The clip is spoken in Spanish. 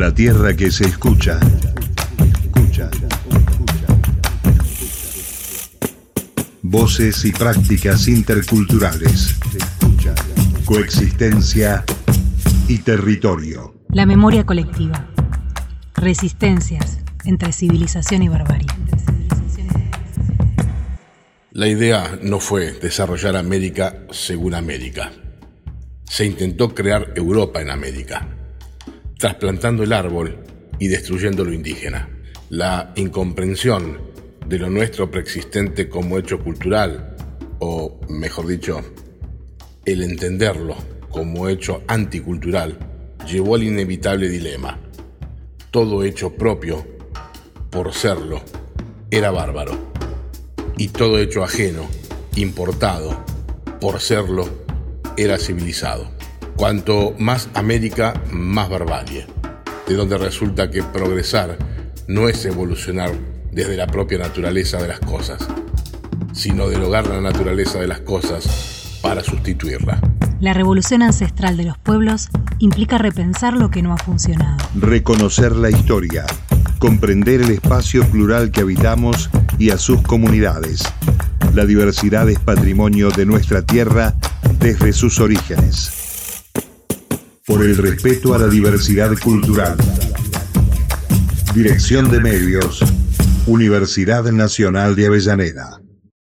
La tierra que se escucha. Escucha. Voces y prácticas interculturales. Coexistencia y territorio. La memoria colectiva. Resistencias entre civilización y barbarie. La idea no fue desarrollar América según América. Se intentó crear Europa en América, trasplantando el árbol y destruyendo lo indígena. La incomprensión de lo nuestro preexistente como hecho cultural, o mejor dicho, el entenderlo como hecho anticultural, llevó al inevitable dilema. Todo hecho propio, por serlo, era bárbaro y todo hecho ajeno, importado, por serlo, era civilizado. Cuanto más América, más barbarie, de donde resulta que progresar no es evolucionar desde la propia naturaleza de las cosas, sino derogar la naturaleza de las cosas para sustituirla. La revolución ancestral de los pueblos implica repensar lo que no ha funcionado. Reconocer la historia, comprender el espacio plural que habitamos y a sus comunidades. La diversidad es patrimonio de nuestra tierra desde sus orígenes. Por el respeto a la diversidad cultural. Dirección de Medios, Universidad Nacional de Avellaneda.